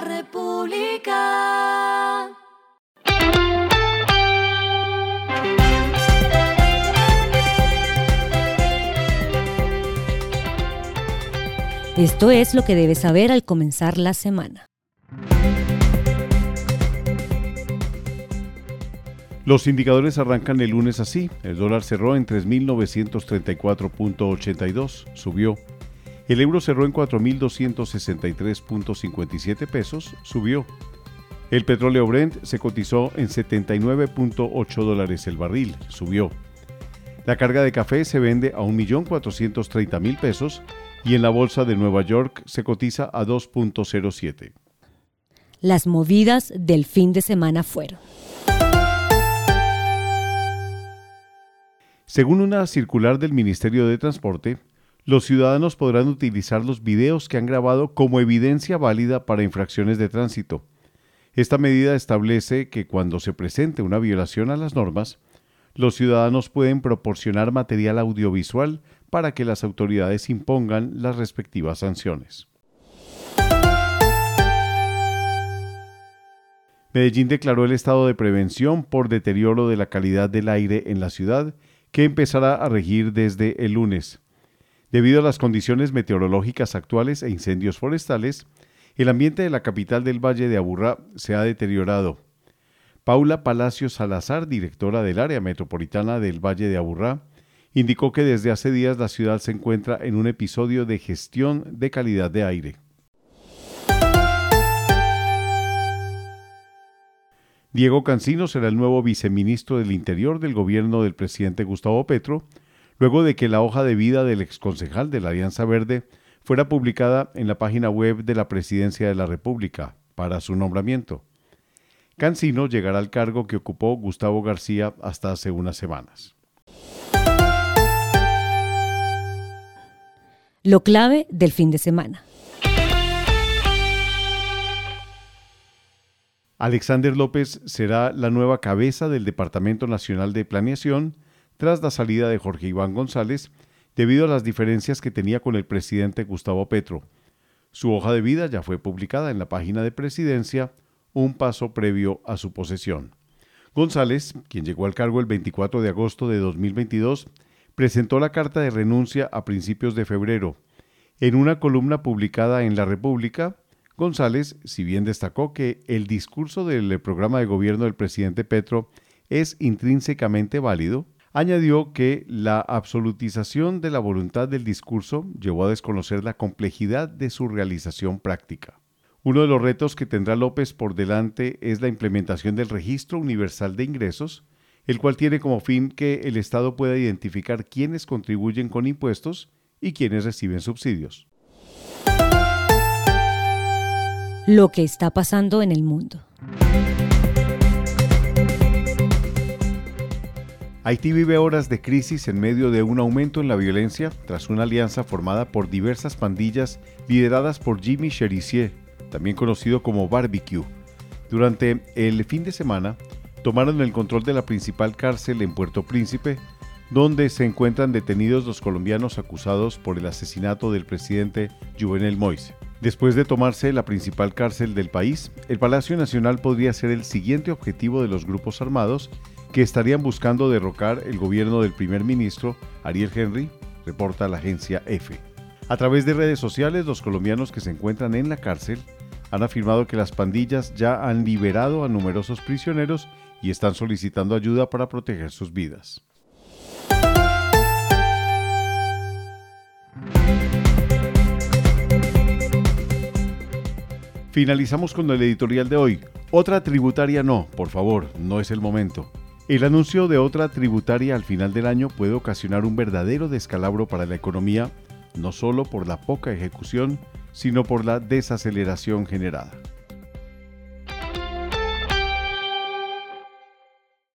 la República. Esto es lo que debes saber al comenzar la semana. Los indicadores arrancan el lunes así. El dólar cerró en 3.934.82, subió. El euro cerró en 4.263.57 pesos, subió. El petróleo Brent se cotizó en 79.8 dólares el barril, subió. La carga de café se vende a 1.430.000 pesos y en la bolsa de Nueva York se cotiza a 2.07. Las movidas del fin de semana fueron. Según una circular del Ministerio de Transporte, los ciudadanos podrán utilizar los videos que han grabado como evidencia válida para infracciones de tránsito. Esta medida establece que cuando se presente una violación a las normas, los ciudadanos pueden proporcionar material audiovisual para que las autoridades impongan las respectivas sanciones. Medellín declaró el estado de prevención por deterioro de la calidad del aire en la ciudad que empezará a regir desde el lunes. Debido a las condiciones meteorológicas actuales e incendios forestales, el ambiente de la capital del Valle de Aburrá se ha deteriorado. Paula Palacio Salazar, directora del área metropolitana del Valle de Aburrá, indicó que desde hace días la ciudad se encuentra en un episodio de gestión de calidad de aire. Diego Cancino será el nuevo viceministro del Interior del gobierno del presidente Gustavo Petro, luego de que la hoja de vida del exconcejal de la Alianza Verde fuera publicada en la página web de la Presidencia de la República para su nombramiento. Cancino llegará al cargo que ocupó Gustavo García hasta hace unas semanas. Lo clave del fin de semana. Alexander López será la nueva cabeza del Departamento Nacional de Planeación tras la salida de Jorge Iván González debido a las diferencias que tenía con el presidente Gustavo Petro. Su hoja de vida ya fue publicada en la página de presidencia, un paso previo a su posesión. González, quien llegó al cargo el 24 de agosto de 2022, presentó la carta de renuncia a principios de febrero. En una columna publicada en La República, González, si bien destacó que el discurso del programa de gobierno del presidente Petro es intrínsecamente válido, añadió que la absolutización de la voluntad del discurso llevó a desconocer la complejidad de su realización práctica. Uno de los retos que tendrá López por delante es la implementación del Registro Universal de Ingresos, el cual tiene como fin que el Estado pueda identificar quiénes contribuyen con impuestos y quiénes reciben subsidios. lo que está pasando en el mundo. Haití vive horas de crisis en medio de un aumento en la violencia tras una alianza formada por diversas pandillas lideradas por Jimmy Cherizier, también conocido como Barbecue. Durante el fin de semana, tomaron el control de la principal cárcel en Puerto Príncipe, donde se encuentran detenidos los colombianos acusados por el asesinato del presidente Juvenel Moise. Después de tomarse la principal cárcel del país, el Palacio Nacional podría ser el siguiente objetivo de los grupos armados que estarían buscando derrocar el gobierno del primer ministro Ariel Henry, reporta la agencia EFE. A través de redes sociales, los colombianos que se encuentran en la cárcel han afirmado que las pandillas ya han liberado a numerosos prisioneros y están solicitando ayuda para proteger sus vidas. Finalizamos con el editorial de hoy. Otra tributaria no, por favor, no es el momento. El anuncio de otra tributaria al final del año puede ocasionar un verdadero descalabro para la economía, no solo por la poca ejecución, sino por la desaceleración generada.